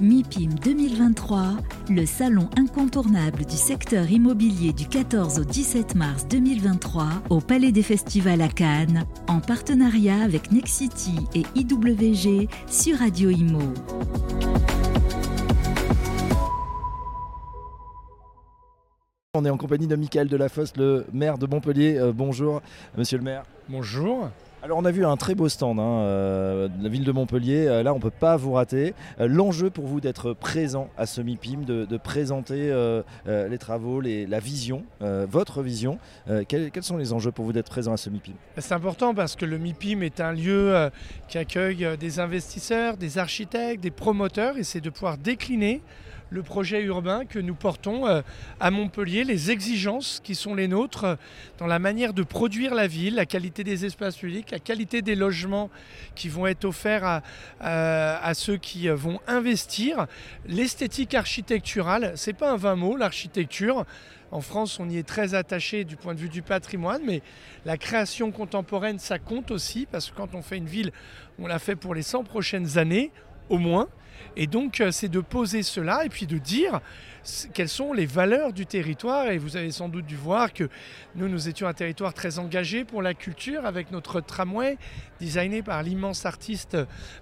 MIPIM 2023, le salon incontournable du secteur immobilier du 14 au 17 mars 2023 au Palais des Festivals à Cannes, en partenariat avec Nexity et IWG sur Radio Imo. On est en compagnie de Michael Delafosse, le maire de Montpellier. Euh, bonjour, monsieur le maire. Bonjour. Alors on a vu un très beau stand hein, euh, de la ville de Montpellier, Euh, là on ne peut pas vous rater. Euh, L'enjeu pour vous d'être présent à ce MIPIM, de, présenter les travaux, la vision, votre vision, quels, quels sont les enjeux pour vous d'être présent à ce MIPIM? C'est important parce que le MIPIM est un lieu qui accueille des investisseurs, des architectes, des promoteurs et c'est de pouvoir décliner le projet urbain que nous portons euh, à Montpellier, les exigences qui sont les nôtres euh, dans la manière de produire la ville, la qualité des espaces publics, la qualité des logements qui vont être offerts à, à ceux qui euh, vont investir, l'esthétique architecturale, c'est pas un vain mot, l'architecture. En France, on y est très attaché du point de vue du patrimoine, mais la création contemporaine, ça compte aussi, parce que quand on fait une ville, on la fait pour les 100 prochaines années, au moins. Et donc, euh, c'est de poser cela et puis de dire quelles sont les valeurs du territoire. Et vous avez sans doute dû voir que nous, nous étions un territoire très engagé pour la culture, avec notre tramway, designé par l'immense artiste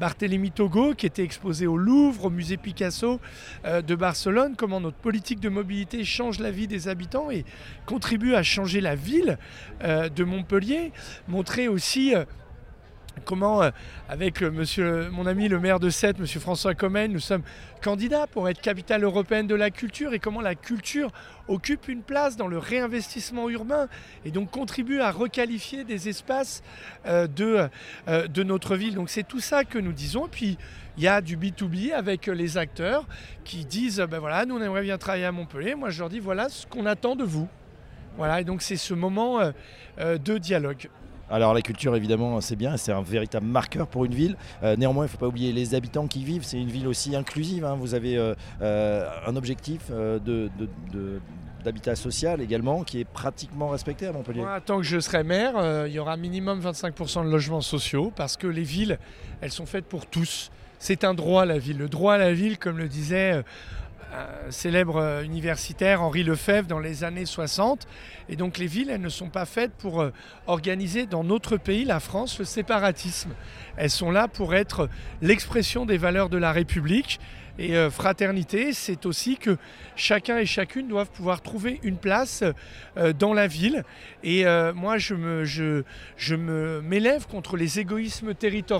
Barthélemy Togo, qui était exposé au Louvre, au musée Picasso euh, de Barcelone, comment notre politique de mobilité change la vie des habitants et contribue à changer la ville euh, de Montpellier. Montrer aussi euh, comment, euh, avec euh, mon ami le maire de Sète, monsieur François Comène, nous sommes candidats pour être capitale européenne de la culture et comment la culture occupe une place dans le réinvestissement urbain et donc contribue à requalifier des espaces euh, de, notre ville. Donc c'est tout ça que nous disons. Puis il y a du B2B avec les acteurs qui disent ben voilà, nous on aimerait bien travailler à Montpellier. Moi je leur dis voilà ce qu'on attend de vous. Voilà, et donc c'est ce moment de dialogue. Alors la culture évidemment c'est bien, c'est un véritable marqueur pour une ville. Euh, néanmoins il ne faut pas oublier les habitants qui y vivent, c'est une ville aussi inclusive. hein. Vous avez euh, euh, un objectif d'habitat social également qui est pratiquement respecté à Montpellier. Tant que je serai maire, il y aura minimum 25% de logements sociaux parce que les villes, elles sont faites pour tous. C'est un droit la ville. Le droit à la ville, comme le disait un célèbre euh, universitaire Henri Lefebvre dans les années 60. Et donc les villes, elles ne sont pas faites pour euh, organiser dans notre pays, la France, le séparatisme. Elles sont là pour être l'expression des valeurs de la République. Et euh, fraternité, c'est aussi que chacun et chacune doivent pouvoir trouver une place euh, dans la ville. Et euh, moi, je m'élève contre les égoïsmes territoriaux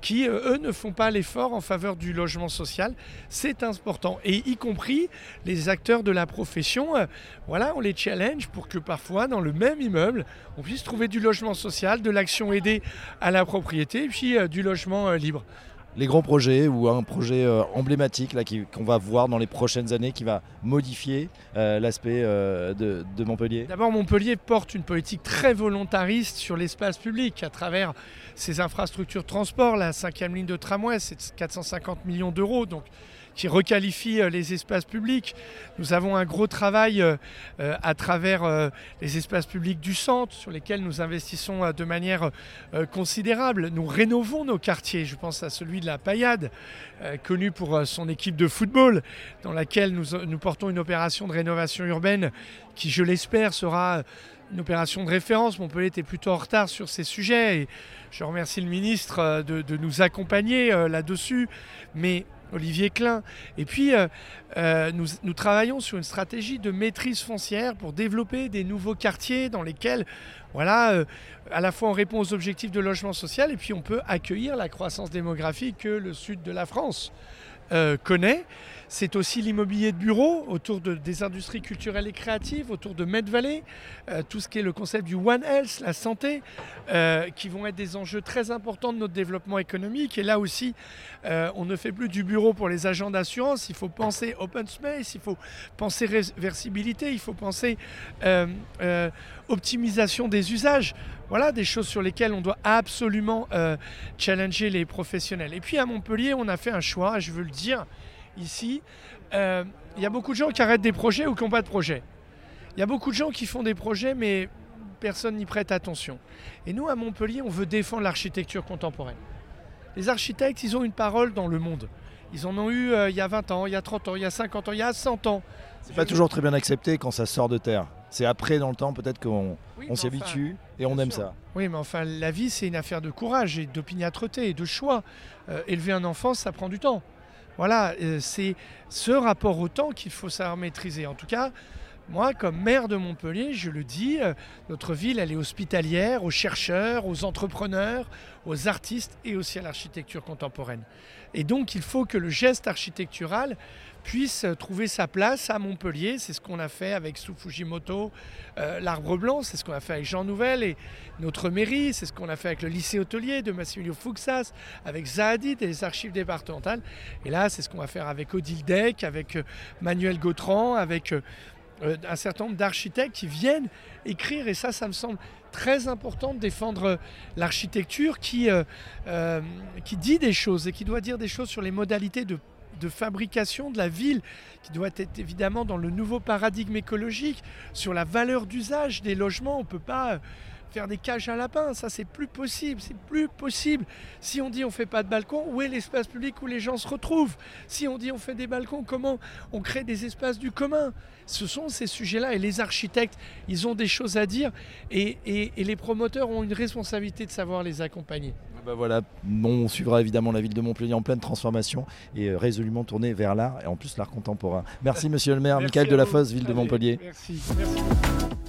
qui, eux, ne font pas l'effort en faveur du logement social. C'est important. Et y compris les acteurs de la profession, voilà, on les challenge pour que parfois, dans le même immeuble, on puisse trouver du logement social, de l'action aidée à la propriété, et puis du logement libre. Les grands projets ou un projet euh, emblématique qu'on va voir dans les prochaines années qui va modifier euh, l'aspect euh, de, de Montpellier? D'abord, Montpellier porte une politique très volontariste sur l'espace public à travers ses infrastructures de transport. La cinquième ligne de tramway, c'est 450 millions d'euros, donc qui requalifie euh, les espaces publics. Nous avons un gros travail euh, euh, à travers les espaces publics du centre, sur lesquels nous investissons de manière considérable. Nous rénovons nos quartiers. Je pense à celui de la Paillade, connu pour son équipe de football, dans laquelle nous, nous portons une opération de rénovation urbaine qui, je l'espère, sera une opération de référence. Montpellier était plutôt en retard sur ces sujets et je remercie le ministre de, de nous accompagner là-dessus. Mais Olivier Klein. Et puis, euh, euh, nous, travaillons sur une stratégie de maîtrise foncière pour développer des nouveaux quartiers dans lesquels, voilà, euh, à la fois on répond aux objectifs de logement social et puis on peut accueillir la croissance démographique que le sud de la France euh, connaît. C'est aussi l'immobilier de bureau autour de, des industries culturelles et créatives, autour de Med Valley, euh, tout ce qui est le concept du One Health, la santé, euh, qui vont être des enjeux très importants de notre développement économique. Et là aussi, on ne fait plus du bureau pour les agents d'assurance, il faut penser open space, il faut penser réversibilité, il faut penser optimisation des usages. Voilà des choses sur lesquelles on doit absolument euh, challenger les professionnels. Et puis à Montpellier, on a fait un choix, je veux le dire ici. euh, Il y a beaucoup de gens qui arrêtent des projets ou qui n'ont pas de projet. Il y a beaucoup de gens qui font des projets, mais personne n'y prête attention. Et nous, à Montpellier, on veut défendre l'architecture contemporaine. Les architectes, ils ont une parole dans le monde. Ils en ont eu euh, il y a 20 ans, il y a 30 ans, il y a 50 ans, il y a 100 ans. C'est pas toujours très bien accepté quand ça sort de terre. C'est après, dans le temps, peut-être qu'on Oui, on mais s'y enfin, habitue et on aime sûr. ça. Oui, mais enfin, la vie, c'est une affaire de courage et d'opiniâtreté et de choix. Euh, élever un enfant, ça prend du temps. Voilà, euh, c'est ce rapport au temps qu'il faut savoir maîtriser. En tout cas, moi, comme maire de Montpellier, je le dis, euh, notre ville, elle est hospitalière aux chercheurs, aux entrepreneurs, aux artistes et aussi à l'architecture contemporaine. Et donc, il faut que le geste architectural puisse trouver sa place à Montpellier. C'est ce qu'on a fait avec Sou Fujimoto, euh, l'Arbre Blanc, c'est ce qu'on a fait avec Jean Nouvel et notre mairie, c'est ce qu'on a fait avec le lycée hôtelier de Massimilio Fuxas, avec Zahadid et les archives départementales. Et là, c'est ce qu'on va faire avec Odile Deck, avec euh, Manuel Gautran, avec euh, un certain nombre d'architectes qui viennent écrire. Et ça, ça me semble très important de défendre euh, l'architecture qui, euh, qui dit des choses et qui doit dire des choses sur les modalités de de fabrication de la ville, qui doit être évidemment dans le nouveau paradigme écologique, sur la valeur d'usage des logements. On ne peut pas faire des cages à lapins, ça c'est plus possible, c'est plus possible. Si on dit on fait pas de balcon, où est l'espace public où les gens se retrouvent? Si on dit on fait des balcons, comment on crée des espaces du commun? Ce sont ces sujets-là et les architectes, ils ont des choses à dire et, et- et les promoteurs ont une responsabilité de savoir les accompagner. Bah voilà, on suivra évidemment la ville de Montpellier en pleine transformation et euh, résolument tournée vers l'art et en plus l'art contemporain. Merci monsieur le maire, Michael Delafosse, ville de Montpellier. Merci. merci.